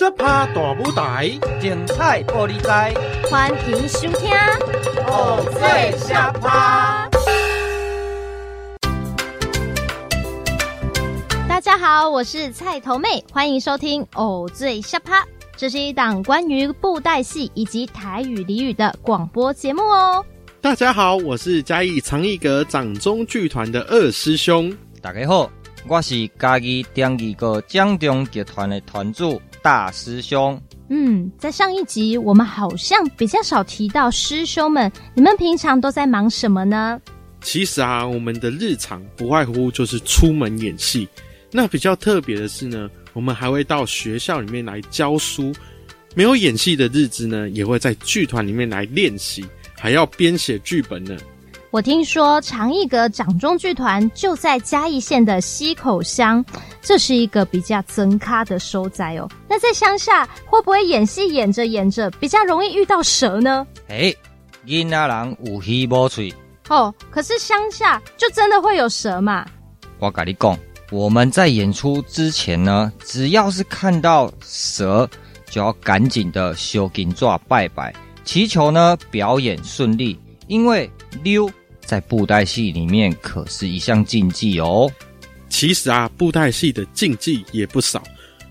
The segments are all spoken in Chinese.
沙趴大舞台，精彩玻璃台，欢迎收听偶，最沙趴。大家好，我是菜头妹，欢迎收听偶，最沙趴。这是一档关于布袋戏以及台语俚语的广播节目哦。大家好，我是嘉义长艺阁掌中剧团的二师兄。大家好，我是嘉义长艺阁掌中剧团的团主大师兄。嗯，在上一集我们好像比较少提到师兄们，你们平常都在忙什么呢？其实啊，我们的日常不外乎就是出门演戏。那比较特别的是呢，我们还会到学校里面来教书，没有演戏的日子呢，也会在剧团里面来练习，还要编写剧本呢。我听说长义阁掌中剧团就在嘉义县的溪口乡，这是一个比较增咖的所在哦。那在乡下会不会演戏演着演着比较容易遇到蛇呢？哎，囡仔人有耳无喙哦，可是乡下就真的会有蛇嘛？我跟你讲。我们在演出之前呢，只要是看到蛇，就要赶紧的修金纸拜拜，祈求呢表演顺利。因为溜在布袋戏里面可是一项禁忌哦。其实啊，布袋戏的禁忌也不少。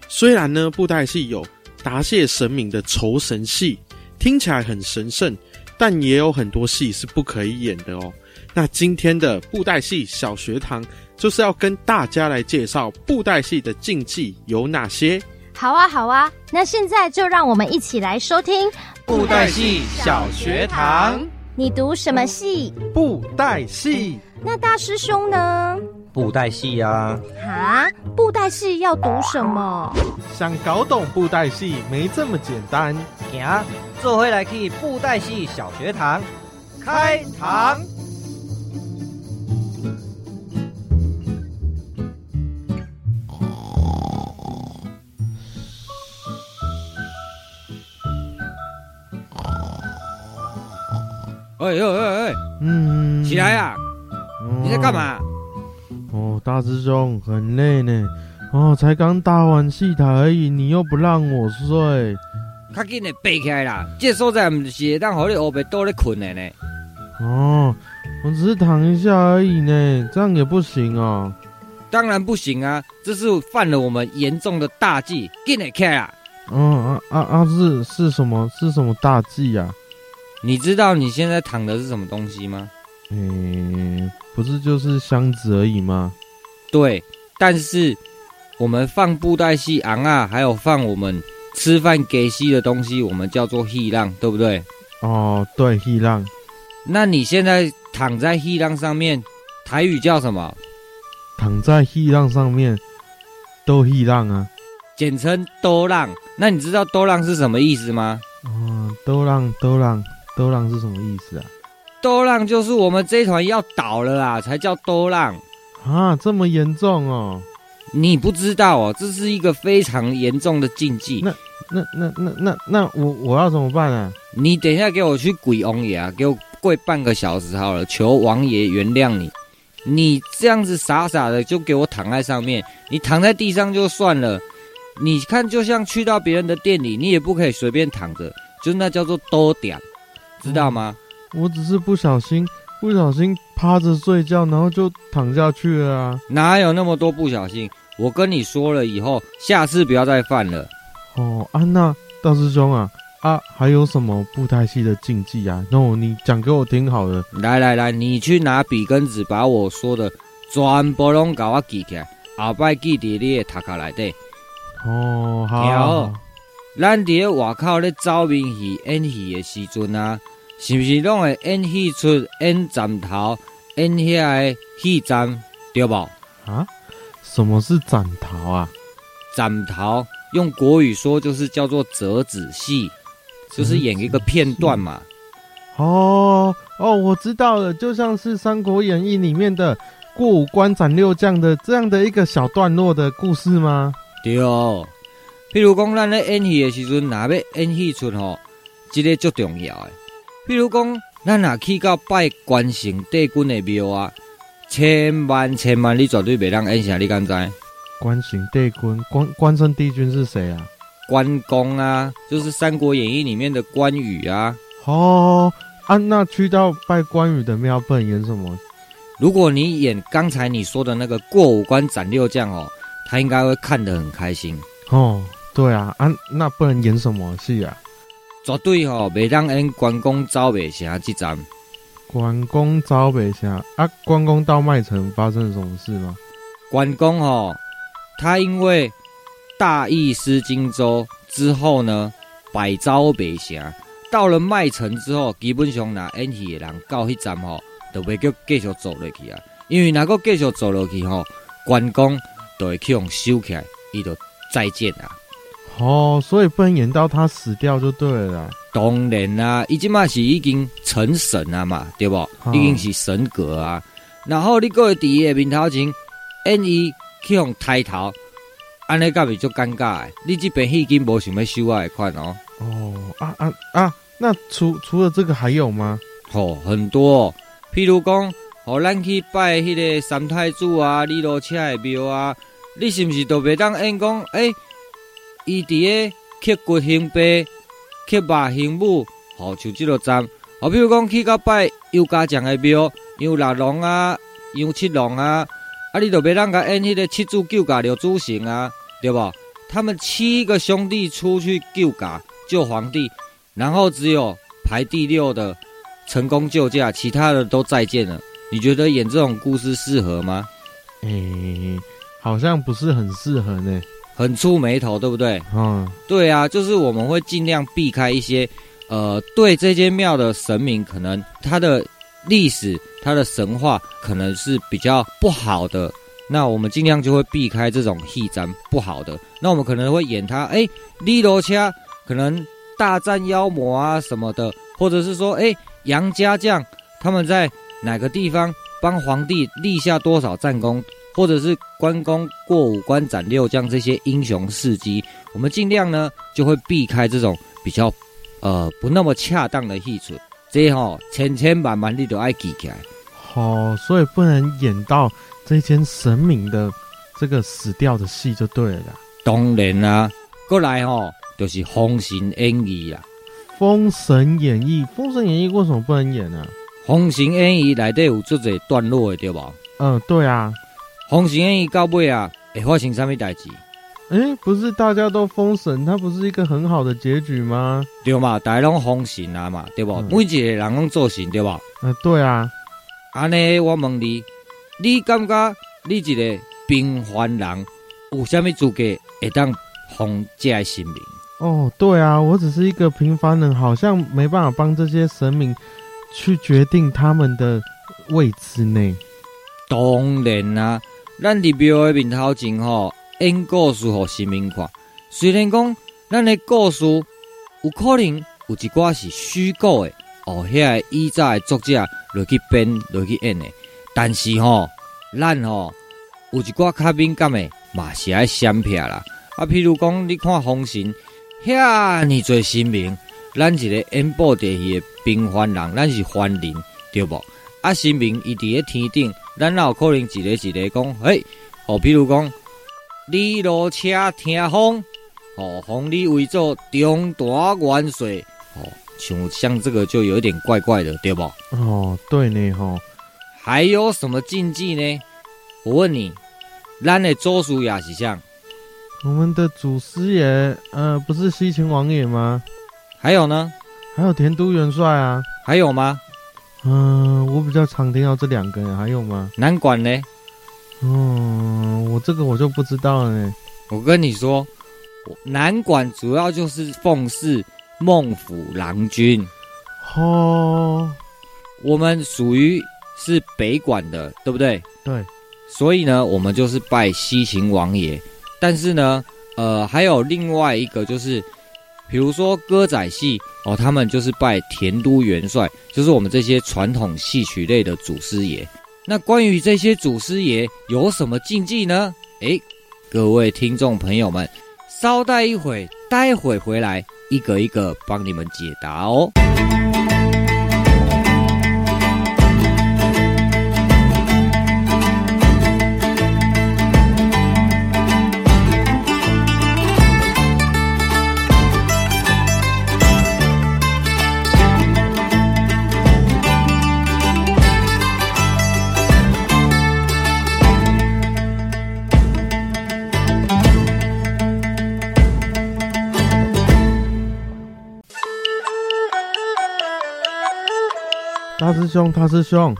虽然呢，布袋戏有答谢神明的酬神戏，听起来很神圣，但也有很多戏是不可以演的哦。那今天的布袋戏小学堂。就是要跟大家来介绍布袋戏的禁忌有哪些。好啊，好啊，那现在就让我们一起来收听布袋戏小学堂。你读什么系？布袋戏。那大师兄呢？布袋戏啊。哈，布袋戏要读什么？想搞懂布袋戏没这么简单。行，坐回来去布袋戏小学堂开堂。哎呦哎哎，嗯，起来啊！哦、你在干嘛？哦，大师兄很累呢。哦，才刚搭完戏台而已，你又不让我睡。赶紧的背起来啦！这所在不是让好你后背多咧困的呢。哦，我只是躺一下而已呢，这样也不行哦。当然不行啊！这是犯了我们严重的大忌，紧的起来啦！嗯啊啊啊！是是什么？是什么大忌呀、啊？你知道你现在躺的是什么东西吗？嗯，不是就是箱子而已吗？对，但是我们放布袋戏昂啊，还有放我们吃饭给戏的东西，我们叫做戏浪，对不对？哦，对，戏浪。那你现在躺在戏浪上面，台语叫什么？躺在戏浪上面，都戏浪啊，简称都浪。那你知道都浪是什么意思吗？哦，都浪，都浪。都浪是什么意思啊？多浪就是我们这一团要倒了啦，才叫多浪啊！这么严重哦？你不知道哦，这是一个非常严重的禁忌。那那那那那那我我要怎么办啊？你等一下给我去鬼王爷啊，给我跪半个小时好了，求王爷原谅你。你这样子傻傻的就给我躺在上面，你躺在地上就算了。你看，就像去到别人的店里，你也不可以随便躺着，就那叫做多点。知道吗？我只是不小心，不小心趴着睡觉，然后就躺下去了啊！哪有那么多不小心？我跟你说了以后，下次不要再犯了。哦，安娜大师兄啊，啊，还有什么布袋戏的禁忌啊？那我你讲给我听好了。来来来，你去拿笔跟纸，把我说的全部拢给我记起来，后摆记在你的头壳内底。哦，好。咱伫外口咧走面戏演戏的时阵啊，是不是拢会演戏出演斩头演遐个戏站对不？啊？什么是斩头啊？斩头用国语说就是叫做折子戏，就是演一个片段嘛。哦哦，我知道了，就像是《三国演义》里面的过五关斩六将的这样的一个小段落的故事吗？对哦。譬如讲，咱咧演戏的时阵，若要演戏出吼，这个最重要的。譬如讲，咱若去到拜关圣帝君的庙啊，千万千万，你绝对别当演啥，你敢知？关圣帝君，关关圣帝君是谁啊？关公啊，就是《三国演义》里面的关羽啊。哦，啊，那去到拜关羽的庙，不能演什么？如果你演刚才你说的那个过五关斩六将哦，他应该会看得很开心。哦，对啊，啊，那不能演什么戏啊？绝对哦，袂当演关公走白城这站。关公走白城啊！关公到麦城发生了什么事吗？关公哦，他因为大意失荆州之后呢，百走白城，到了麦城之后，基本上拿演戏的人到迄站吼，都袂叫继续走落去啊。因为如果继续走落去吼，关公就会去用收起来，伊就再见啊。哦，所以不能演到他死掉就对了啦。当然啦，伊即马是已经成神了嘛，对不？哦、已经是神格啊。然后你过第一个面头前，演伊去用抬头，安尼甲咪足尴尬。你即边戏已经无想要收啊，款哦。哦啊啊啊！那除除了这个还有吗？哦，很多、哦，譬如讲，哦，咱去拜迄个三太子啊、李罗车的庙啊，你是不是都袂当演讲？诶、欸，伊伫个刻骨兴碑。刻马行母，好像这个站，好比如讲去到拜杨家将的庙，杨六郎啊，杨七郎啊，啊，你都别让他演迄个七祖救驾刘祖成啊，对不？他们七个兄弟出去救驾救皇帝，然后只有排第六的成功救驾，其他的都再见了。你觉得演这种故事适合吗？诶、欸，好像不是很适合呢。很触眉头，对不对？嗯，对啊，就是我们会尽量避开一些，呃，对这间庙的神明，可能他的历史、他的神话可能是比较不好的，那我们尽量就会避开这种戏战不好的。那我们可能会演他，哎，李罗掐可能大战妖魔啊什么的，或者是说，哎，杨家将他们在哪个地方帮皇帝立下多少战功。或者是关公过五关斩六将这些英雄事迹，我们尽量呢就会避开这种比较呃不那么恰当的戏出。这吼、哦千千万万你都爱记起来。哦，所以不能演到这间神明的这个死掉的戏就对了。当然啦、啊，过来哦就是《封神演义》啊，《封神演义》《封神演义》为什么不能演呢、啊？《封神演义》里底有这些段落的对吧？嗯，对啊。封神演义到尾啊，会发生什么代志？哎，不是大家都封神，它不是一个很好的结局吗？对嘛，大家拢封神啊嘛，对不？嗯、每一个人拢做神，对吧？嗯，对啊。安尼，我问你，你感觉你一个平凡人有什么资格会当封这个神明？哦，对啊，我只是一个平凡人，好像没办法帮这些神明去决定他们的位置呢。当然啦。咱伫庙的面头前吼，演故事互神明看。虽然讲咱的故事有可能有一寡是虚构的，哦，遐个以前的作者落去编落去演的，但是吼，咱吼有一寡较敏感的嘛是爱闪避啦。啊，譬如讲你看封神，遐尼侪神明，咱一个演布袋戏的平凡人，咱是凡人，对不？啊，神明伊伫咧天顶。咱哪有可能一个一个讲，嘿，哦，比如讲，你落车听风，哦，封你为做中大元帅，哦，像像这个就有点怪怪的，对不？哦，对呢，吼、哦，还有什么禁忌呢？我问你，咱的祖师爷是像？我们的祖师爷，呃，不是西秦王爷吗？还有呢？还有田都元帅啊？还有吗？嗯，我比较常听到这两个，还有吗？南管呢？嗯，我这个我就不知道了呢。我跟你说，南管主要就是奉祀孟府郎君。哦，我们属于是北管的，对不对？对。所以呢，我们就是拜西秦王爷。但是呢，呃，还有另外一个就是。比如说歌仔戏哦，他们就是拜田都元帅，就是我们这些传统戏曲类的祖师爷。那关于这些祖师爷有什么禁忌呢？诶，各位听众朋友们，稍待一会，待会回来一个一个帮你们解答哦。大师兄，大师兄，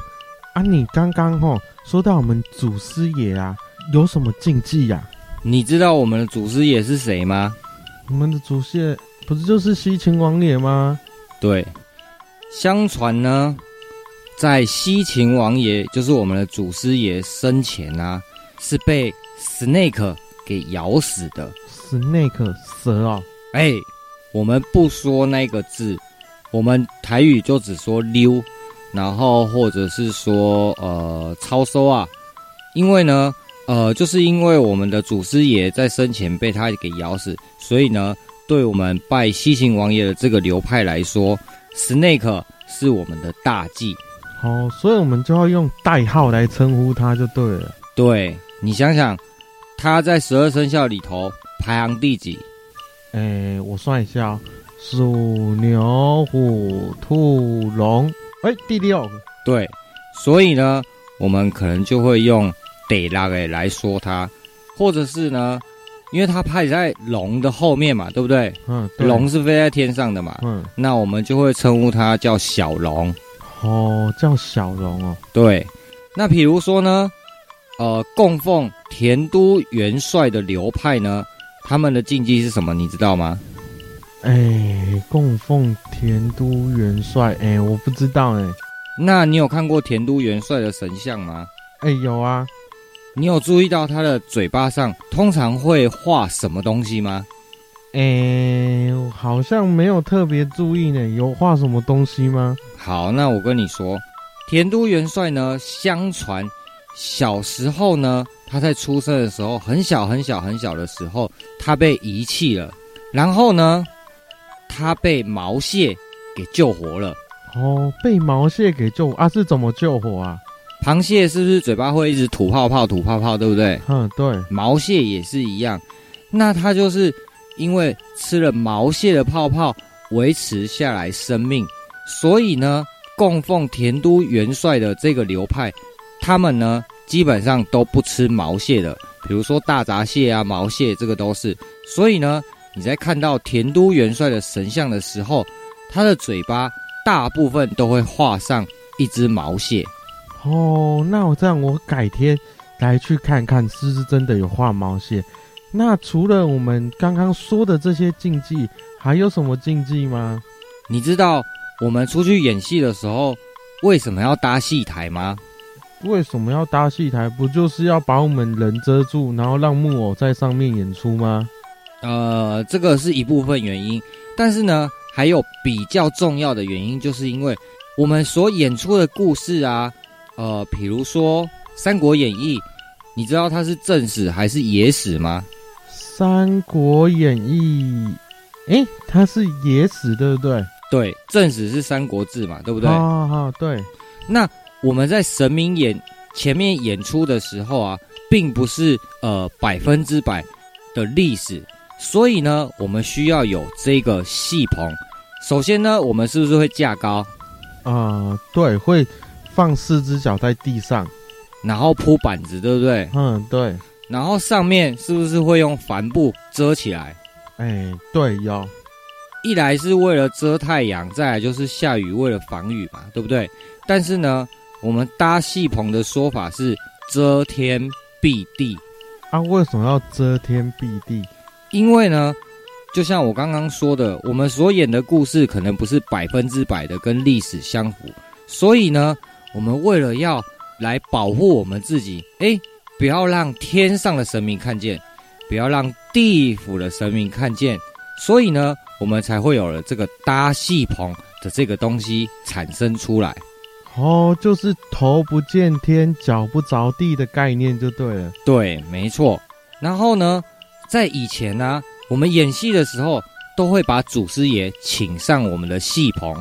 啊，你刚刚吼说到我们祖师爷啊，有什么禁忌呀？你知道我们的祖师爷是谁吗？我们的祖师爷不是就是西秦王爷吗？对，相传呢，在西秦王爷，就是我们的祖师爷生前啊，是被 snake 给咬死的。snake 蛇哦，哎，我们不说那个字，我们台语就只说溜，然后或者是说呃超收啊，因为呢。呃，就是因为我们的祖师爷在生前被他给咬死，所以呢，对我们拜西秦王爷的这个流派来说，Snake 是我们的大忌。哦，所以我们就要用代号来称呼他就对了。对，你想想，他在十二生肖里头排行第几？哎，我算一下哦，鼠、牛、虎、兔、龙，哎，第六个。对，所以呢，我们可能就会用。得拉给来说他，或者是呢，因为他派在龙的后面嘛，对不对？嗯，龙是飞在天上的嘛。嗯，那我们就会称呼他叫小龙。哦，叫小龙哦。对，那比如说呢，呃，供奉田都元帅的流派呢，他们的禁忌是什么？你知道吗？哎，供奉田都元帅，哎，我不知道哎。那你有看过田都元帅的神像吗？哎，有啊。你有注意到他的嘴巴上通常会画什么东西吗？哎、欸，好像没有特别注意呢。有画什么东西吗？好，那我跟你说，田都元帅呢，相传小时候呢，他在出生的时候很小很小很小的时候，他被遗弃了，然后呢，他被毛蟹给救活了。哦，被毛蟹给救啊？是怎么救活啊？螃蟹是不是嘴巴会一直吐泡泡、吐泡泡，对不对？嗯，对。毛蟹也是一样，那它就是因为吃了毛蟹的泡泡维持下来生命，所以呢，供奉田都元帅的这个流派，他们呢基本上都不吃毛蟹的，比如说大闸蟹啊、毛蟹，这个都是。所以呢，你在看到田都元帅的神像的时候，他的嘴巴大部分都会画上一只毛蟹。哦，那我这样，我改天来去看看，是不是真的有画毛蟹？那除了我们刚刚说的这些禁忌，还有什么禁忌吗？你知道我们出去演戏的时候为什么要搭戏台吗？为什么要搭戏台？不就是要把我们人遮住，然后让木偶在上面演出吗？呃，这个是一部分原因，但是呢，还有比较重要的原因，就是因为我们所演出的故事啊。呃，比如说《三国演义》，你知道它是正史还是野史吗？《三国演义》，诶，它是野史，对不对？对，正史是《三国志》嘛，对不对？啊啊，对。那我们在神明演前面演出的时候啊，并不是呃百分之百的历史，所以呢，我们需要有这个戏棚。首先呢，我们是不是会架高？啊、呃，对，会。放四只脚在地上，然后铺板子，对不对？嗯，对。然后上面是不是会用帆布遮起来？哎，对，要。一来是为了遮太阳，再来就是下雨为了防雨嘛，对不对？但是呢，我们搭戏棚的说法是遮天蔽地。啊，为什么要遮天蔽地？因为呢，就像我刚刚说的，我们所演的故事可能不是百分之百的跟历史相符，所以呢。我们为了要来保护我们自己，哎，不要让天上的神明看见，不要让地府的神明看见，所以呢，我们才会有了这个搭戏棚的这个东西产生出来。哦，就是头不见天，脚不着地的概念就对了。对，没错。然后呢，在以前呢、啊，我们演戏的时候都会把祖师爷请上我们的戏棚，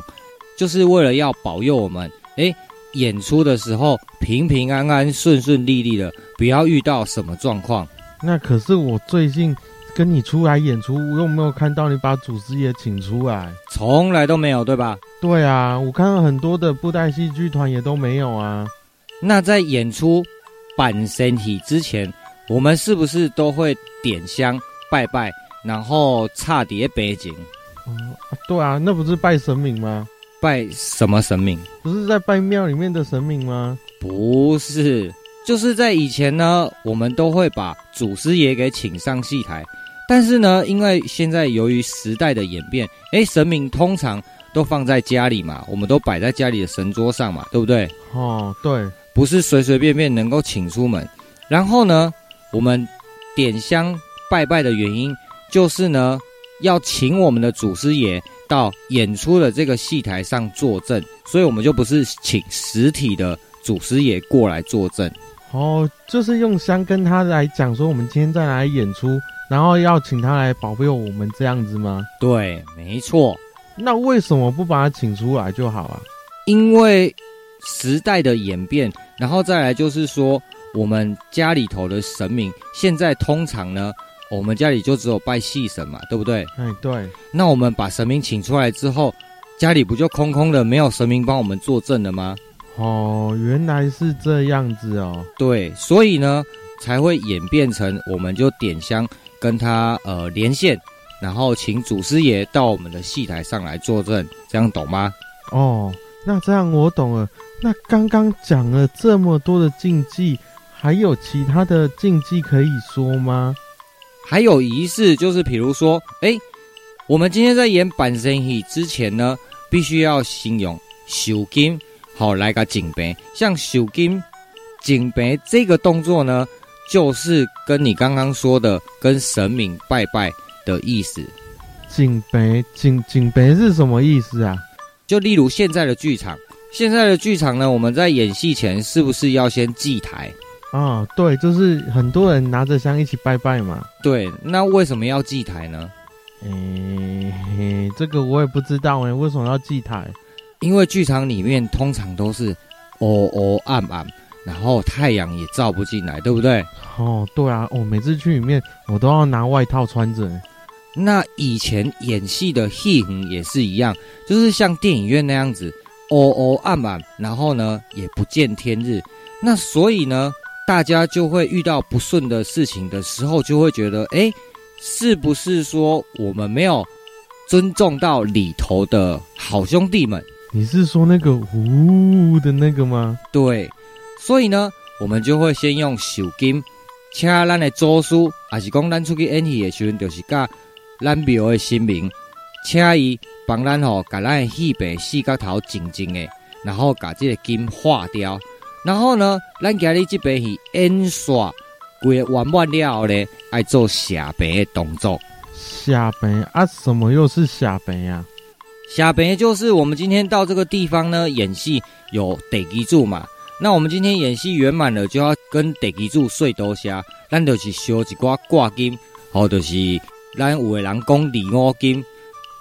就是为了要保佑我们。哎。演出的时候平平安安、顺顺利利的，不要遇到什么状况。那可是我最近跟你出来演出，我有没有看到你把祖师爷请出来？从来都没有，对吧？对啊，我看到很多的布袋戏剧团也都没有啊。那在演出办身体之前，我们是不是都会点香拜拜，然后插碟背景？嗯，对啊，那不是拜神明吗？拜什么神明？不是在拜庙里面的神明吗？不是，就是在以前呢，我们都会把祖师爷给请上戏台。但是呢，因为现在由于时代的演变，哎，神明通常都放在家里嘛，我们都摆在家里的神桌上嘛，对不对？哦，对，不是随随便便能够请出门。然后呢，我们点香拜拜的原因，就是呢，要请我们的祖师爷。到演出的这个戏台上作证，所以我们就不是请实体的祖师爷过来作证。哦，就是用香跟他来讲说，我们今天在哪里演出，然后要请他来保佑我们这样子吗？对，没错。那为什么不把他请出来就好啊？因为时代的演变，然后再来就是说，我们家里头的神明现在通常呢。我们家里就只有拜戏神嘛，对不对？哎，对。那我们把神明请出来之后，家里不就空空的，没有神明帮我们作证了吗？哦，原来是这样子哦。对，所以呢，才会演变成我们就点香跟他呃连线，然后请祖师爷到我们的戏台上来作证，这样懂吗？哦，那这样我懂了。那刚刚讲了这么多的禁忌，还有其他的禁忌可以说吗？还有仪式，就是比如说，哎，我们今天在演板神戏之前呢，必须要先用收金，好来个敬杯。像收金、敬杯这个动作呢，就是跟你刚刚说的跟神明拜拜的意思。敬杯、敬敬杯是什么意思啊？就例如现在的剧场，现在的剧场呢，我们在演戏前是不是要先祭台？啊、哦，对，就是很多人拿着香一起拜拜嘛。对，那为什么要祭台呢？诶，这个我也不知道诶，为什么要祭台？因为剧场里面通常都是哦哦暗暗，然后太阳也照不进来，对不对？哦，对啊，我、哦、每次去里面我都要拿外套穿着。那以前演戏的戏也是一样，就是像电影院那样子，哦哦暗暗，然后呢也不见天日，那所以呢。大家就会遇到不顺的事情的时候，就会觉得，哎，是不是说我们没有尊重到里头的好兄弟们？你是说那个呜的那个吗？对，所以呢，我们就会先用手金，请咱的祖师，还是讲咱出去演戏的时候，就是甲咱庙的神明，请伊帮咱吼，把咱的戏白四角头静静的，然后把这个金化掉。然后呢，咱今日这边是演耍，规个完满了后呢，爱做下边的动作。下边啊，什么又是下边呀？下边就是我们今天到这个地方呢，演戏有地基主嘛。那我们今天演戏圆满了，就要跟地基主睡多些。咱就是烧一挂挂金，或者是咱有的人讲礼五金，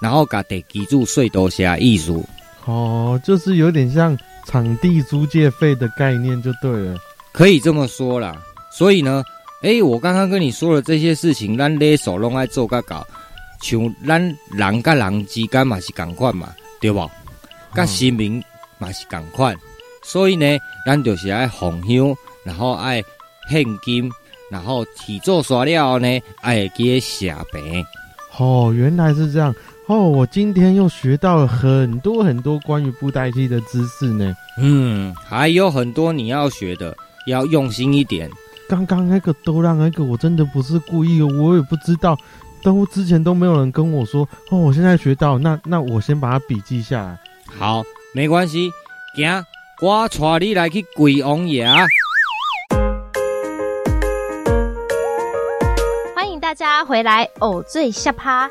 然后甲地基主睡多谢意思。哦，就是有点像。场地租借费的概念就对了，可以这么说啦。所以呢，哎，我刚刚跟你说了这些事情，咱勒手拢爱做个搞，像咱人甲人之间嘛是共款嘛，对不？甲市民嘛是共款，所以呢，咱就是爱奉香，然后爱现金，然后体做刷了呢，爱给下边。哦，原来是这样。哦，我今天又学到了很多很多关于布袋戏的知识呢。嗯，还有很多你要学的，要用心一点。刚刚那个都让那个，我真的不是故意的，我也不知道，都之前都没有人跟我说。哦，我现在学到，那那我先把它笔记下来。好，没关系，行，我带你来去鬼王爷。欢迎大家回来，偶醉下趴。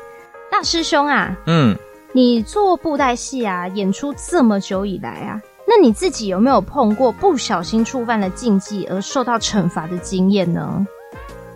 大师兄啊，嗯，你做布袋戏啊，演出这么久以来啊，那你自己有没有碰过不小心触犯了禁忌而受到惩罚的经验呢？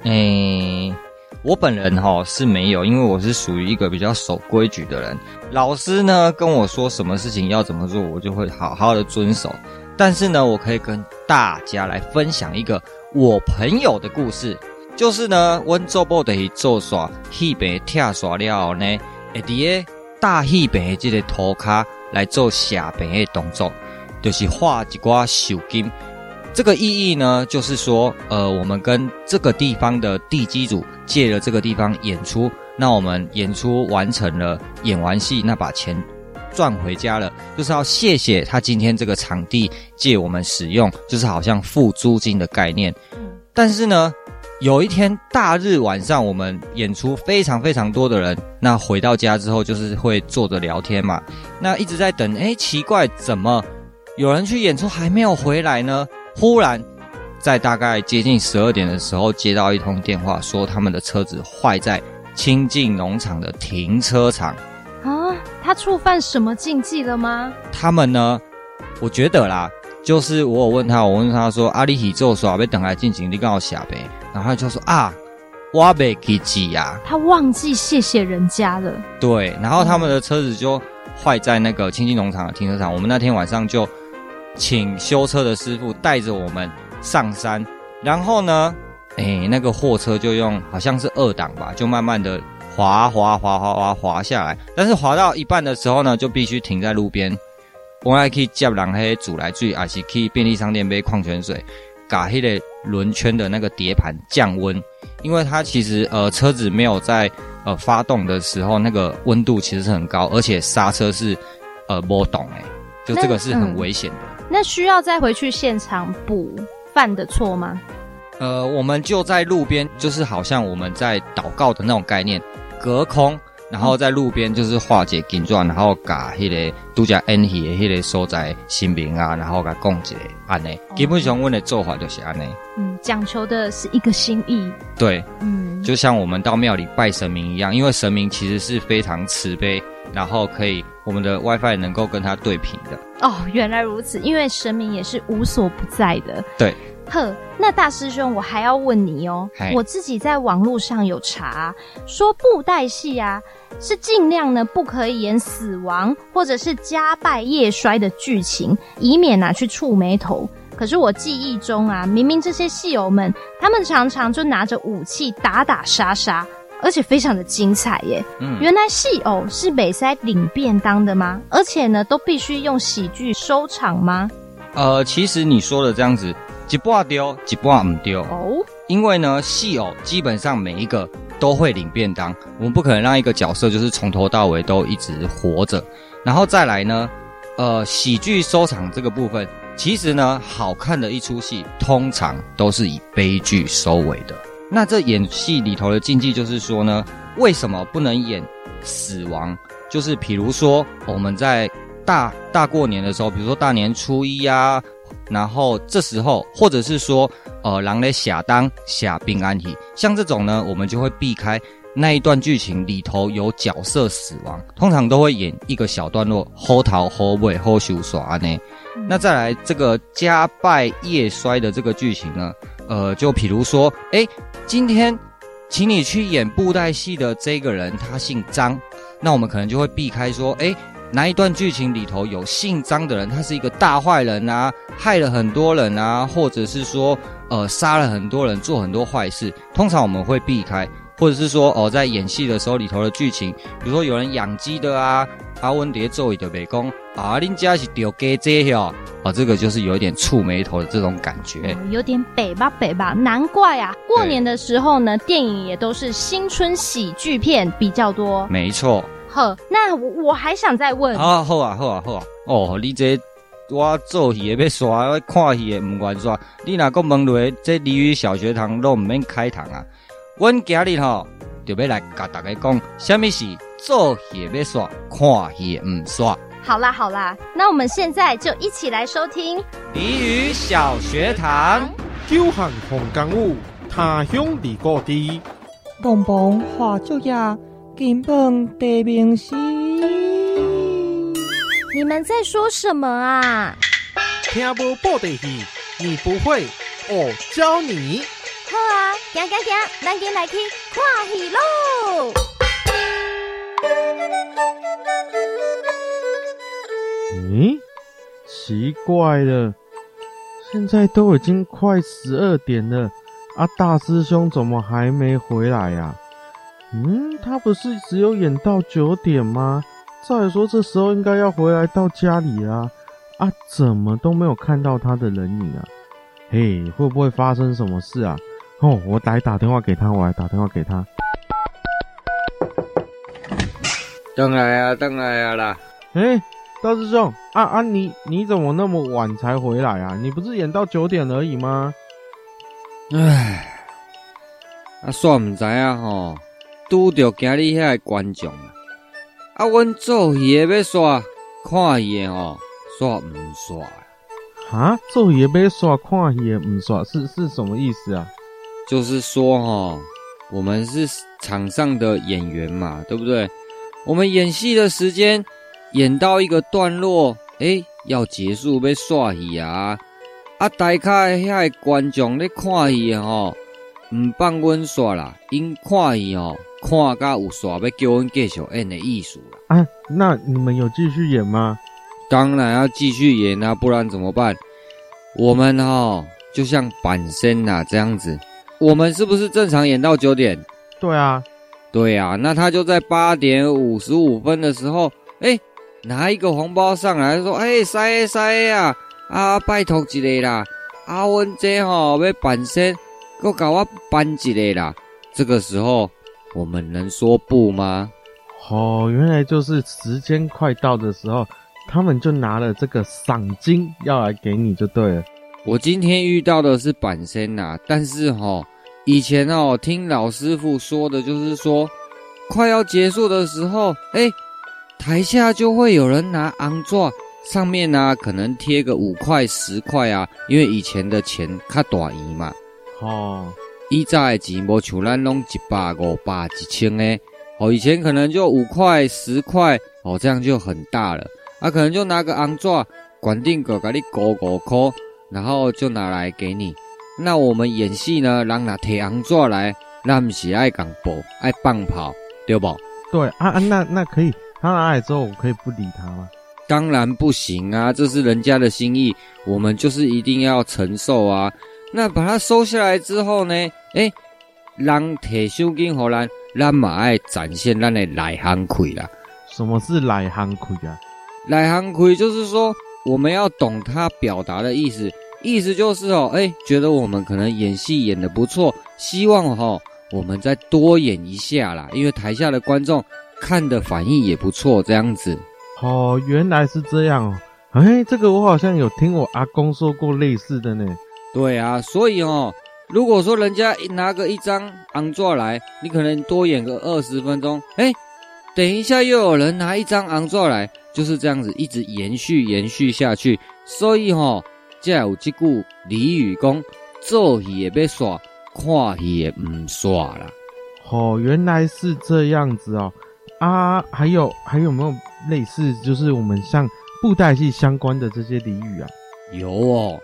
诶、欸，我本人哈是没有，因为我是属于一个比较守规矩的人。老师呢跟我说什么事情要怎么做，我就会好好的遵守。但是呢，我可以跟大家来分享一个我朋友的故事。就是呢，阮做布的是做煞戏白拆煞了后呢，会伫个大戏白这个涂骹来做下白的动作，就是画一挂手金。这个意义呢，就是说，呃，我们跟这个地方的地基主借了这个地方演出，那我们演出完成了，演完戏，那把钱赚回家了，就是要谢谢他今天这个场地借我们使用，就是好像付租金的概念。但是呢，有一天大日晚上，我们演出非常非常多的人，那回到家之后就是会坐着聊天嘛，那一直在等，哎，奇怪，怎么有人去演出还没有回来呢？忽然。在大概接近十二点的时候，接到一通电话，说他们的车子坏在清境农场的停车场。啊，他触犯什么禁忌了吗？他们呢？我觉得啦，就是我有问他，我问他说：“阿里喜做耍被等来进行，你刚好下呗。”然后他就说：“啊，我被给挤呀。”他忘记谢谢人家了。对，然后他们的车子就坏在那个青青农场的停车场。我们那天晚上就请修车的师傅带着我们。上山，然后呢，哎，那个货车就用好像是二档吧，就慢慢的滑滑滑滑滑滑下来。但是滑到一半的时候呢，就必须停在路边。我还可以接人黑煮来煮，还是去便利商店买矿泉水，把迄个轮圈的那个碟盘降温，因为它其实呃车子没有在呃发动的时候，那个温度其实是很高，而且刹车是呃波动诶，就这个是很危险的。那，嗯，那需要再回去现场补犯的错吗？呃，我们就在路边，就是好像我们在祷告的那种概念，隔空，然后在路边就是化解紧张，然后把迄个度假恩喜的迄个所在姓名啊，然后给供一下安内。基本上我的做法就是安内。嗯，讲求的是一个心意。对，嗯，就像我们到庙里拜神明一样，因为神明其实是非常慈悲，然后可以我们的 WiFi 能够跟他对频的。哦，原来如此，因为神明也是无所不在的。对，呵，那大师兄，我还要问你哦。我自己在网络上有查，说布袋戏啊，是尽量呢不可以演死亡或者是家败业衰的剧情，以免拿去触眉头。可是我记忆中啊，明明这些戏友们，他们常常就拿着武器打打杀杀。而且非常的精彩耶！嗯，原来戏偶是北塞领便当的吗？而且呢，都必须用喜剧收场吗？呃，其实你说的这样子，一半丢，一半唔丢哦。因为呢，戏偶基本上每一个都会领便当，我们不可能让一个角色就是从头到尾都一直活着。然后再来呢，呃，喜剧收场这个部分，其实呢，好看的一出戏通常都是以悲剧收尾的。那这演戏里头的禁忌就是说呢，为什么不能演死亡？就是比如说我们在大大过年的时候，比如说大年初一啊，然后这时候，或者是说呃，狼的下当下平安喜，像这种呢，我们就会避开那一段剧情里头有角色死亡，通常都会演一个小段落，后头好尾后修耍呢。那再来这个家败业衰的这个剧情呢，呃，就比如说，诶今天，请你去演布袋戏的这个人，他姓张，那我们可能就会避开说，诶，哪一段剧情里头有姓张的人，他是一个大坏人啊，害了很多人啊，或者是说，呃，杀了很多人，做很多坏事，通常我们会避开。或者是说哦，在演戏的时候里头的剧情，比如说有人养鸡的啊，阿文蝶咒语的北宫啊，恁家是丢给这哟，啊，这个就是有一点触眉头的这种感觉，哦、有点北吧北吧，难怪啊，过年的时候呢，电影也都是新春喜剧片比较多，没错。呵，那我我还想再问，啊好啊好啊好啊，哦，你这我做戏的要刷，我看戏的唔愿刷，你哪个问落这鲤鱼小学堂都唔免开堂啊？阮今日吼就要来甲大家讲，什么是做戏要刷，看戏唔刷。好啦好啦，那我们现在就一起来收听鲤鱼小学堂。久旱逢甘雨，他乡遇故地。东风花烛夜，金榜题名时。你们在说什么啊？听无报地戏，你不会，我教你。好啊，行行行，咱今来去看戏喽！嗯，奇怪了，现在都已经快十二点了，啊，大师兄怎么还没回来呀？啊？嗯，他不是只有演到九点吗？照理说这时候应该要回来到家里啦，啊，啊，怎么都没有看到他的人影啊？嘿，会不会发生什么事啊？哦，我来打电话给他，我来打电话给他。等来啊，等来啊啦！哎，大师兄，啊啊你你怎么那么晚才回来啊？你不是演到九点而已吗？唉，啊，算唔知啊吼，拄着今日遐个观众啊，啊，阮做戏的要煞看戏的吼，煞唔煞。啊，做戏要煞看戏的唔煞，是是什么意思啊？就是说哦，我们是场上的演员嘛，对不对？我们演戏的时间演到一个段落，诶，要结束要煞戏啊。啊！台下遐个观众咧看戏哦，唔放阮煞啦，因看戏吼，看甲有煞，要叫阮继续演的意思啦。啊，那你们有继续演吗？当然要继续演啊，不然怎么办？我们哦就像板身呐这样子，我们是不是正常演到九点？对啊，对啊，那他就在八点五十五分的时候，诶，拿一个红包上来，说：“诶，塞塞啊。”啊，拜托一个啦！啊，阮这吼要办仙，搁甲我搬一个啦。这个时候，我们能说不吗？哦，原来就是时间快到的时候，他们就拿了这个赏金要来给你就对了。我今天遇到的是板仙呐，但是吼，以前哦听老师傅说的，就是说快要结束的时候，哎，台下就会有人拿红纸。上面呢、啊，可能贴个五块、十块啊，因为以前的钱卡短银嘛。哦，以前的钱无像咱拢一百、五百、一千诶。哦，以前可能就五块、十块，哦，这样就很大了。啊，可能就拿个红纸，管定个给你勾五块，然后就拿来给你。那我们演戏呢，人拿贴红纸来，那不是爱讲宝，爱放炮，对不？对啊啊，那那可以，他拿来之后，我可以不理他吗？当然不行啊！这是人家的心意，我们就是一定要承受啊。那把它收下来之后呢？哎，让铁修金荷兰，让马爱展现咱的内行亏啦。什么是内行亏啊？内行亏就是说，我们要懂他表达的意思，意思就是哦，哎，觉得我们可能演戏演的不错，希望哦，我们再多演一下啦，因为台下的观众看的反应也不错，这样子。哦，原来是这样哦！哎，这个我好像有听我阿公说过类似的呢。对啊，所以哦，如果说人家拿个一张昂座来，你可能多演个二十分钟，哎，等一下又有人拿一张昂座来，就是这样子一直延续延续下去。所以哦，才有这句俚语讲：做戏也别耍，看戏也唔耍啦。哦，原来是这样子哦。啊，还有还有没有？类似就是我们像布袋戏相关的这些俚语啊，有哦，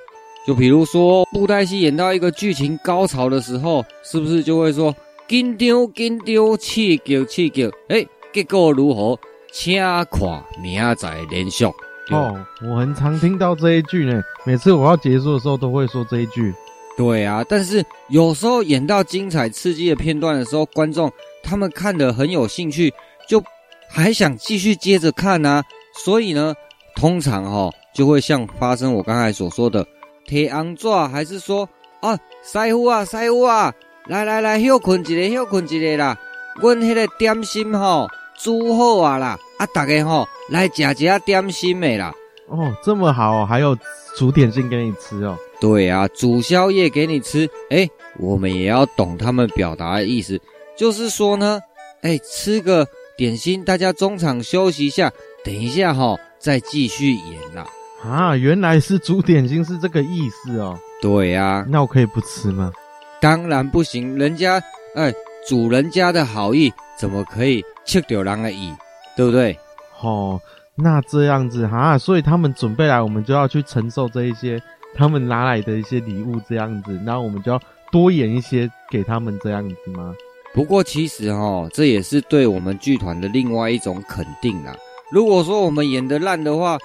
就比如说布袋戏演到一个剧情高潮的时候，是不是就会说紧张紧张，刺激刺激，哎，结果如何？请看明仔连续。哦，我很常听到这一句呢，每次我要结束的时候都会说这一句。对啊，但是有时候演到精彩刺激的片段的时候，观众他们看得很有兴趣，就。还想继续接着看啊，所以呢，通常哈、哦、就会像发生我刚才所说的贴红纸，还是说啊，师傅啊，师傅啊，来来来，休困一下，休困一下啦，阮迄个点心吼、哦、煮好啊啦，啊大家吼、哦、来吃吃点心的啦。哦，这么好，还有煮点心给你吃哦。对啊，煮宵夜给你吃，哎，我们也要懂他们表达的意思，就是说呢，哎，吃个。点心，大家中场休息一下，等一下哈、哦，再继续演啦。啊，原来是煮点心是这个意思哦。对呀、啊，那我可以不吃吗？当然不行，人家哎，主人家的好意怎么可以吃掉人的意，对不对？哦，那这样子哈、啊，所以他们准备来，我们就要去承受这一些他们拿来的一些礼物，这样子，然后我们就要多演一些给他们，这样子吗？不过其实哈，这也是对我们剧团的另外一种肯定啦。如果说我们演的烂的话，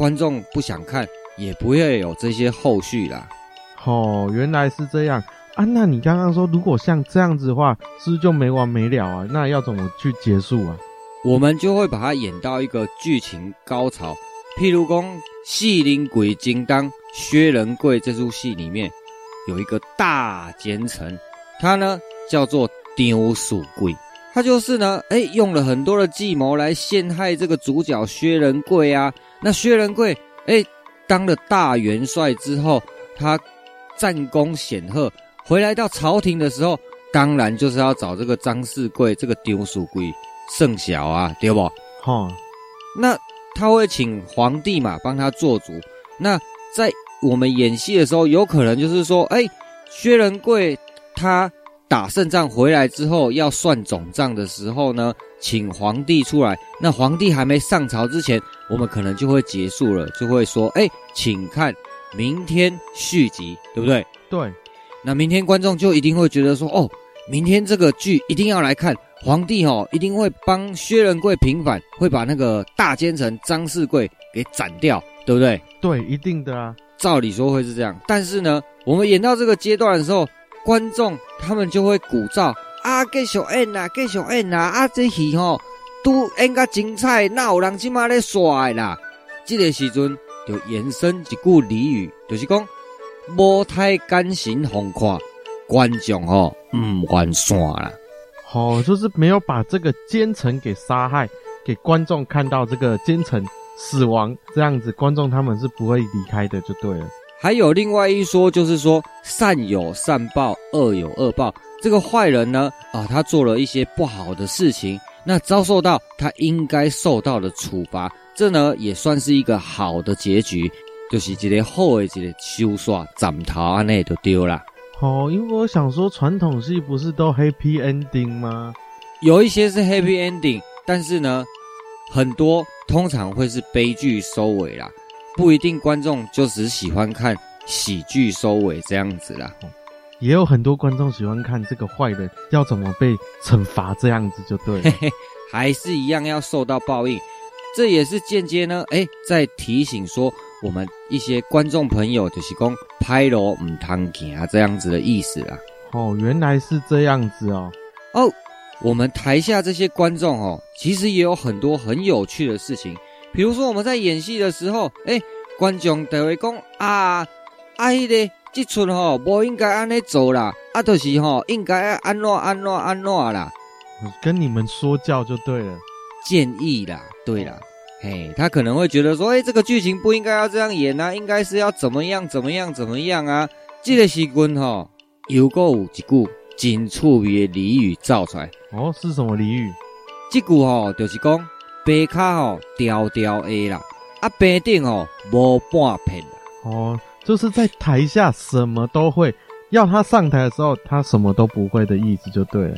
观众不想看，也不会有这些后续啦。哦，原来是这样啊！那你刚刚说，如果像这样子的话，是不是就没完没了啊？那要怎么去结束啊？我们就会把它演到一个剧情高潮。譬如说《戏灵鬼金当薛仁贵》这出戏里面，有一个大奸臣，他呢叫做。丢鼠贵，他他就是呢，哎，用了很多的计谋来陷害这个主角薛仁贵啊。那薛仁贵，哎，当了大元帅之后，他战功显赫，回来到朝廷的时候，当然就是要找这个张世贵这个丢鼠鬼圣小啊，对不？哈，那他会请皇帝嘛帮他做主。那在我们演戏的时候，有可能就是说，哎，薛仁贵他打胜仗回来之后要算总账的时候呢，请皇帝出来。那皇帝还没上朝之前，我们可能就会结束了，就会说，哎，请看明天续集，对不对？对。那明天观众就一定会觉得说，哦，明天这个剧一定要来看。皇帝哦，一定会帮薛仁贵平反，会把那个大奸臣张世贵给斩掉，对不对？对，一定的啊。照理说会是这样，但是呢，我们演到这个阶段的时候，观众他们就会鼓噪啊，继续演啊，继续演啊，啊，这戏吼都演个精彩，哪有人今嘛咧耍啦？这个时阵就延伸一句俚语，就是讲无太甘心放看，观众吼唔愿耍啦。哦，就是没有把这个奸臣给杀害，给观众看到这个奸臣死亡，这样子观众他们是不会离开的，就对了。还有另外一说，就是说善有善报，恶有恶报。这个坏人呢，啊，他做了一些不好的事情，那遭受到他应该受到的处罚，这呢也算是一个好的结局，就是一个好的一个修刷，斩头安内就丢了。哦，因为我想说，传统戏不是都 happy ending 吗？有一些是 happy ending，但是呢，很多通常会是悲剧收尾啦，不一定观众就只喜欢看喜剧收尾这样子啦。也有很多观众喜欢看这个坏人要怎么被惩罚这样子就对了，还是一样要受到报应。这也是间接呢，哎，在提醒说。我们一些观众朋友就是讲歹路唔通行啊，这样子的意思啦。哦，原来是这样子哦。哦，我们台下这些观众哦，其实也有很多很有趣的事情。比如说我们在演戏的时候，哎，观众就会讲啊，啊，迄个这出吼不应该安尼做啦，啊，就是吼应该要安怎安怎安怎啦。跟你们说教就对了，建议啦，对啦。嘿，他可能会觉得说，哎，这个剧情不应该要这样演啊，应该是要怎么样怎么样怎么样啊？这个时阵吼，又够有一句真趣味的俚语造出来。哦，是什么俚语？这句吼就是讲，白卡吼吊吊 A 啦，啊，白顶吼无半片啦。哦，就是在台下什么都会，要他上台的时候，他什么都不会的意思就对了。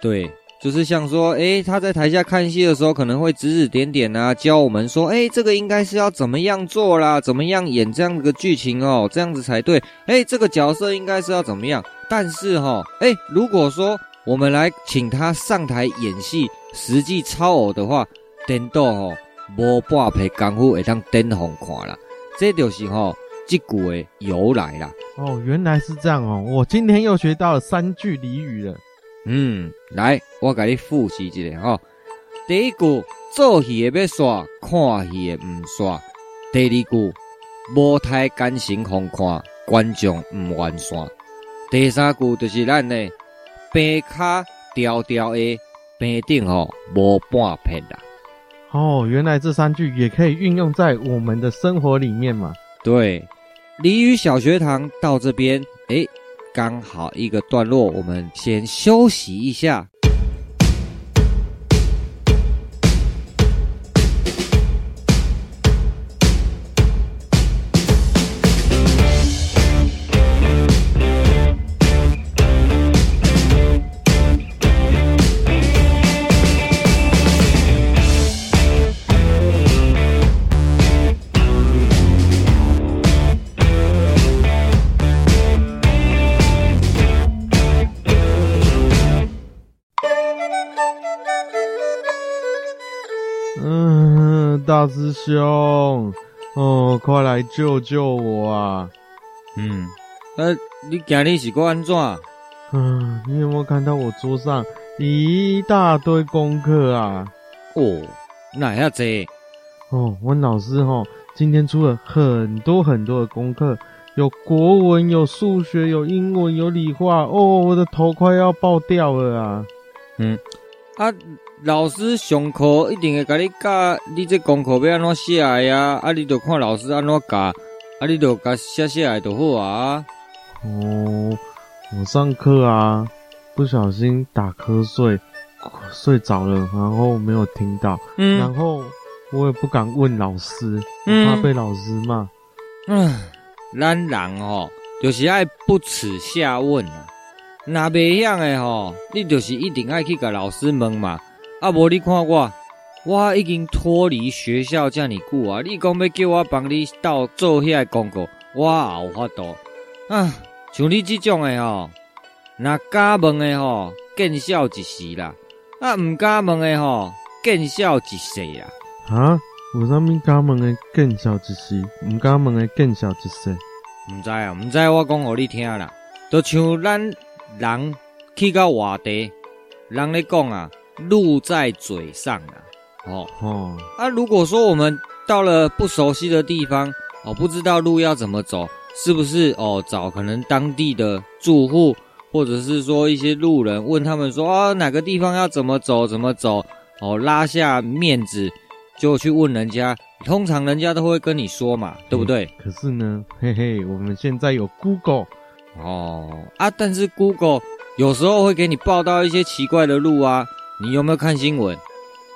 对。就是像说，诶，他在台下看戏的时候，可能会指指点点啊，教我们说，诶，这个应该是要怎么样做啦，怎么样演这样的剧情哦，这样子才对。诶，这个角色应该是要怎么样？但是哈，诶，如果说我们来请他上台演戏，实际操偶的话，颠倒吼，无半皮功夫会当颠红看啦。这就是吼，即句的由来啦。哦，原来是这样哦，我今天又学到了三句俚语了。嗯，来，我给你复习一下哈。第一句，做戏的要煞，看戏的毋煞。第二句，无太奸臣好看，观众毋愿煞。第三句就是咱的白卡调调的白顶吼，无半片啦。哦，原来这三句也可以运用在我们的生活里面嘛。对，鲤鱼小学堂到这边，诶。刚好一个段落，我们先休息一下。大师兄，哦，快来救救我啊！嗯，呃，你今日是过安怎？嗯，你有没有看到我桌上一大堆功课啊？哦，哪样子？哦，我老师哈，今天出了很多很多的功课，有国文，有数学，有英文，有理化。哦，我的头快要爆掉了啊！嗯，啊，老师上课一定会甲你教，你这功课要安怎写呀？啊，你就看老师安怎教，啊，你就甲写写来就好啊。哦，我上课啊，不小心打瞌睡，睡着了，然后没有听到，嗯，然后我也不敢问老师，嗯怕被老师骂。嗯，咱人哦，就是爱不耻下问啊。若袂晓诶吼，你就是一定爱去甲老师问嘛。啊，无你看我，我已经脱离学校遮尔久啊。你讲要叫我帮你斗做遐个功课，我也有法度啊。像你即种诶吼，若敢问诶吼，见笑一时啦。啊，毋敢问诶吼，见笑一世啦。啊，有啥物敢问诶见笑一时，毋敢问诶见笑一世？毋知啊，毋知我讲互你听啦。就像咱人去到外地，人咧讲啊，路在嘴上啊。哦哦，啊，如果说我们到了不熟悉的地方，哦，不知道路要怎么走，是不是哦？找可能当地的住户，或者是说一些路人，问他们说啊，哪个地方要怎么走，怎么走？哦，拉下面子就去问人家，通常人家都会跟你说嘛，对不对？可是呢，嘿嘿，我们现在有 Google。哦啊，但是 Google 有时候会给你报道一些奇怪的路啊。你有没有看新闻？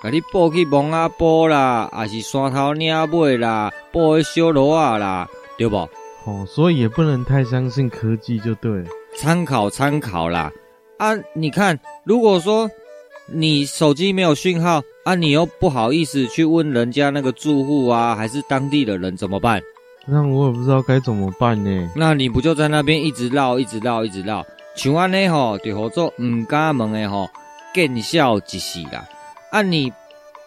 给你报去蒙阿波啦，还是山头岭尾啦，报去小罗啊啦，对不？哦，所以也不能太相信科技，就对。参考参考啦。啊，你看，如果说你手机没有讯号啊，你又不好意思去问人家那个住户啊，还是当地的人怎么办？那我也不知道该怎么办呢。那你不就在那边一直绕，一直绕，一直绕，像安尼吼，就好做唔敢问的吼，见笑一死啦。啊，你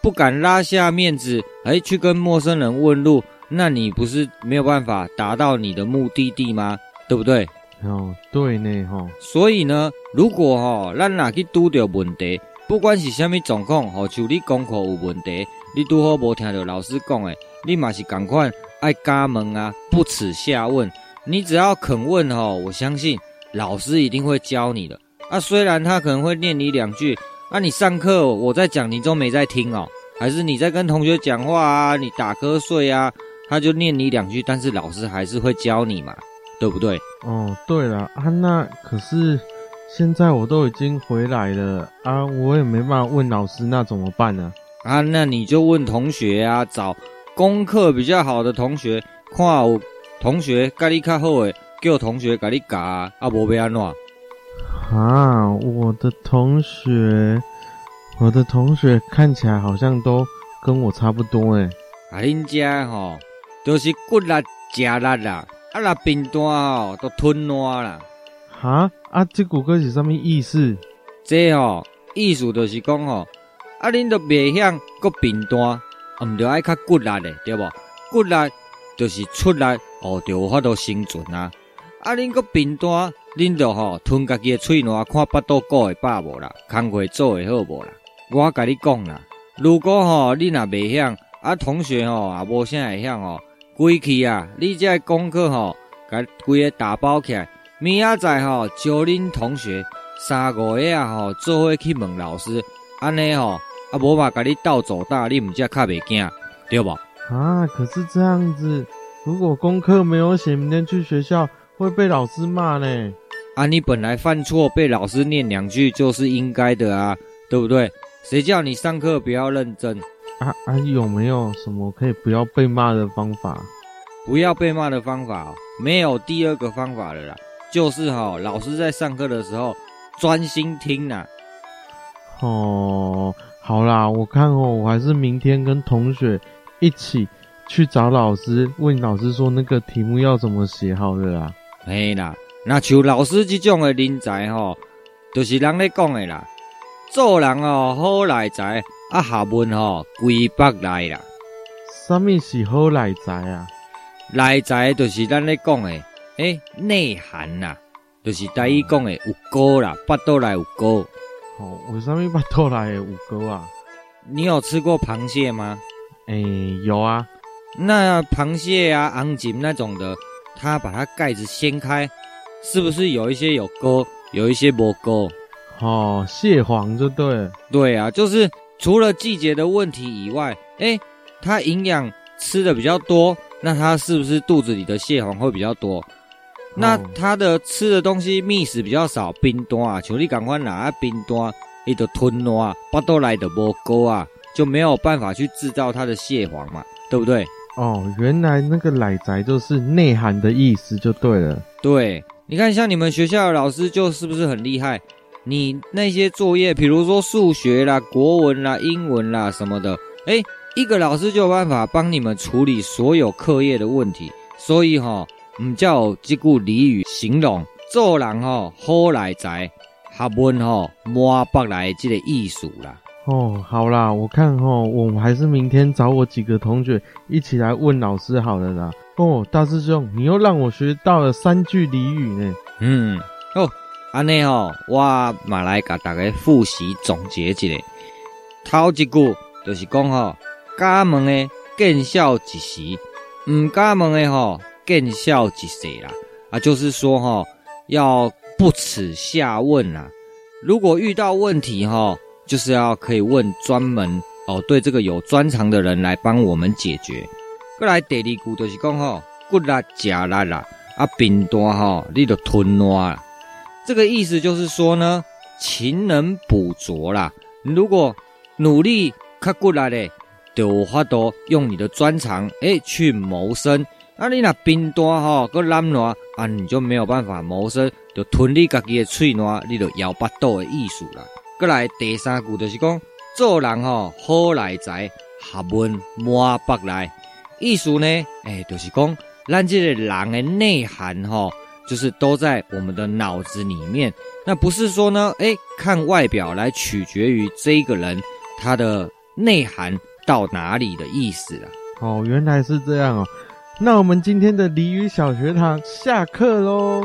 不敢拉下面子，哎，去跟陌生人问路，那你不是没有办法达到你的目的地吗？对不对？哦，对呢，吼。所以呢，如果吼，咱若去拄着问题，不管是虾米状况，吼，就你功课有问题，你拄好无听到老师讲的，你嘛是赶快。爱嘎门啊，不耻下问。你只要肯问哦，我相信老师一定会教你的。啊，虽然他可能会念你两句，啊，你上课我在讲，你都没在听哦，还是你在跟同学讲话啊，你打瞌睡啊，他就念你两句，但是老师还是会教你嘛，对不对？哦，对了啊，那可是现在我都已经回来了啊，我也没办法问老师，那怎么办呢？啊，那你就问同学啊，找。功课比较好的同学，看有同学甲你较好诶，叫同学甲你教啊，啊无要安怎？啊，我的同学，我的同学看起来好像都跟我差不多诶。啊，恁家吼，都、就是骨力食力啦，啊若贫惰吼，都吞烂啦。哈啊，这句歌是啥物意思？这吼意思就是讲吼，啊恁都袂晓搁贫惰。毋着爱较骨力的，对不？骨力就是出力哦，就有法度生存啊！啊，恁个贫惰，恁着吼吞家己诶喙瘘，看巴肚顾会饱无啦，工课做会好无啦？我甲你讲啦，如果吼你若袂晓，啊同学吼也无啥会晓吼，规气啊！你这个功课吼，甲规个打包起来，明仔载吼招恁同学三五个啊吼，做伙去问老师，安尼吼。啊，无嘛，甲你倒走大，你毋则较袂惊，对不？啊，可是这样子，如果功课没有写，明天去学校会被老师骂呢。啊，你本来犯错被老师念两句就是应该的啊，对不对？谁叫你上课不要认真？啊啊，有没有什么可以不要被骂的方法？不要被骂的方法，没有第二个方法了啦，就是哈，老师在上课的时候专心听呐。哦。好啦，我看哦，我还是明天跟同学一起去找老师，问老师说那个题目要怎么写好了啦。嘿啦，那像老师这种的人才吼，就是人咧讲的啦。做人哦，好来在，啊，学问吼，归北来啦。什么是好来在啊？来在就是咱咧讲的，诶、欸，内涵啦，就是台语讲的有高啦，腹肚内有沟。哦，为什么巴肚内有沟啊？你有吃过螃蟹吗？诶、欸，有啊。那螃蟹啊、昂锦那种的，它把它盖子掀开，是不是有一些有沟，有一些没沟？哦，蟹黄就对。对啊，就是除了季节的问题以外，哎，它营养吃的比较多，那它是不是肚子里的蟹黄会比较多？那它的吃的东西觅食比较少，冰端啊，求你赶快拿冰端，你的吞啊，巴多来的不够啊，就没有办法去制造它的蟹黄嘛，对不对？哦，原来那个奶宅就是内涵的意思，就对了。对，你看像你们学校的老师就是不是很厉害？你那些作业，比如说数学啦、国文啦、英文啦什么的，诶，一个老师就有办法帮你们处理所有课业的问题，所以哈、哦。唔叫即句俚语形容做人吼好来财，学问吼满北来即个意思啦。哦，好啦，我看吼，我们还是明天找我几个同学一起来问老师好了啦。哦，大师兄，你又让我学到了三句俚语呢。嗯，哦，安尼吼，我马来甲大家复习总结一下。头一句就是讲吼，家门的见笑一时，唔家门的吼。见笑即谁啦？啊，就是说哈，要不耻下问啦。如果遇到问题哈，就是要可以问专门哦，对这个有专长的人来帮我们解决。过来第二句就是讲哈，骨力加力啦，啊，冰单哈，你就吞烂。这个意思就是说呢，勤能补拙啦。如果努力较骨力嘞，就有法度用你的专长诶去谋生。啊，你那冰单吼，搁懒惰啊，你就没有办法谋生，就吞你家己的喙烂，你就摇巴肚的意思啦。搁来第三句就是讲，做人吼好来宅，学问摸北来，意思呢，诶、就是讲，咱这个人的内涵吼，就是都在我们的脑子里面。那不是说呢，诶、看外表来取决于这个人他的内涵到哪里的意思啦。哦，原来是这样哦。那我们今天的鲤鱼小学堂下课喽！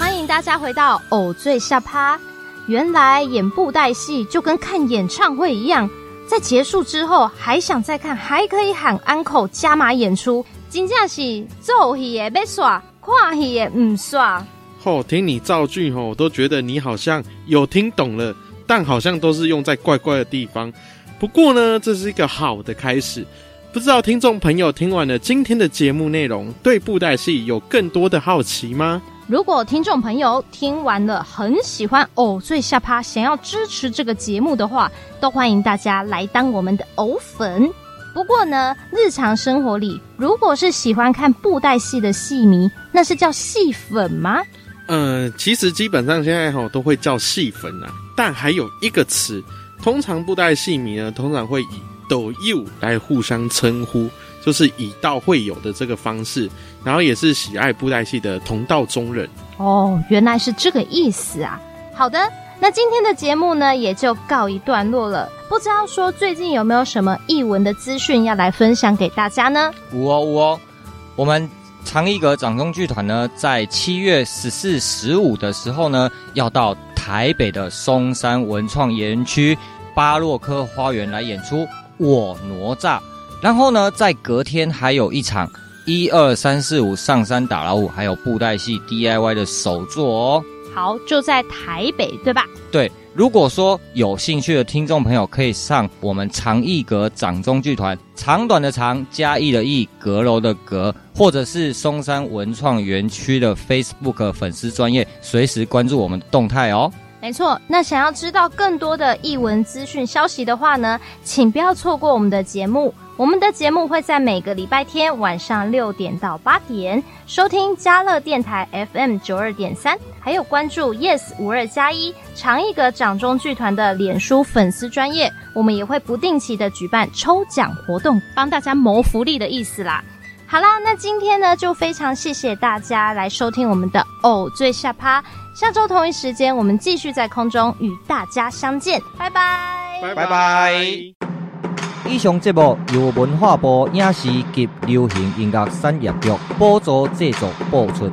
欢迎大家回到偶最下趴。原来演布袋戏就跟看演唱会一样，在结束之后还想再看，还可以喊安可加码演出，真正是做戏的要耍，看戏的唔耍。哦，听你造句吼，我都觉得你好像有听懂了，但好像都是用在怪怪的地方。不过呢，这是一个好的开始。不知道听众朋友听完了今天的节目内容，对布袋戏有更多的好奇吗？如果听众朋友听完了很喜欢偶最下趴，想要支持这个节目的话，都欢迎大家来当我们的偶粉。不过呢，日常生活里，如果是喜欢看布袋戏的戏迷，那是叫戏粉吗？呃，其实基本上现在哈都会叫戏粉啊，但还有一个词，通常布袋戏迷呢，通常会以斗友来互相称呼，就是以道会友的这个方式，然后也是喜爱布袋戏的同道中人。哦，原来是这个意思啊。好的，那今天的节目呢也就告一段落了。不知道说最近有没有什么译文的资讯要来分享给大家呢？有哦，有哦，我们。长一阁掌中剧团呢，在七月十四、十五的时候呢，要到台北的松山文创园区巴洛克花园来演出《我哪吒》，然后呢，在隔天还有一场一二三四五上山打老虎，还有布袋戏 DIY 的首作哦。好，就在台北，对吧？对。如果说有兴趣的听众朋友，可以上我们长艺阁掌中剧团长短的长嘉义的义阁楼的阁，或者是松山文创园区的 Facebook 粉丝专页，随时关注我们的动态哦。没错，那想要知道更多的艺文资讯消息的话呢，请不要错过我们的节目。我们的节目会在每个礼拜天晚上六点到八点收听嘉乐电台 FM 九二点三，还有关注 Yes 五二加一长艺阁掌中剧团的脸书粉丝专业，我们也会不定期的举办抽奖活动，帮大家谋福利的意思啦。好啦，那今天呢就非常谢谢大家来收听我们的偶最下趴，下周同一时间我们继续在空中与大家相见，拜拜，拜拜。拜拜以上节目由文化部影视及流行音乐产业局补助制作播出。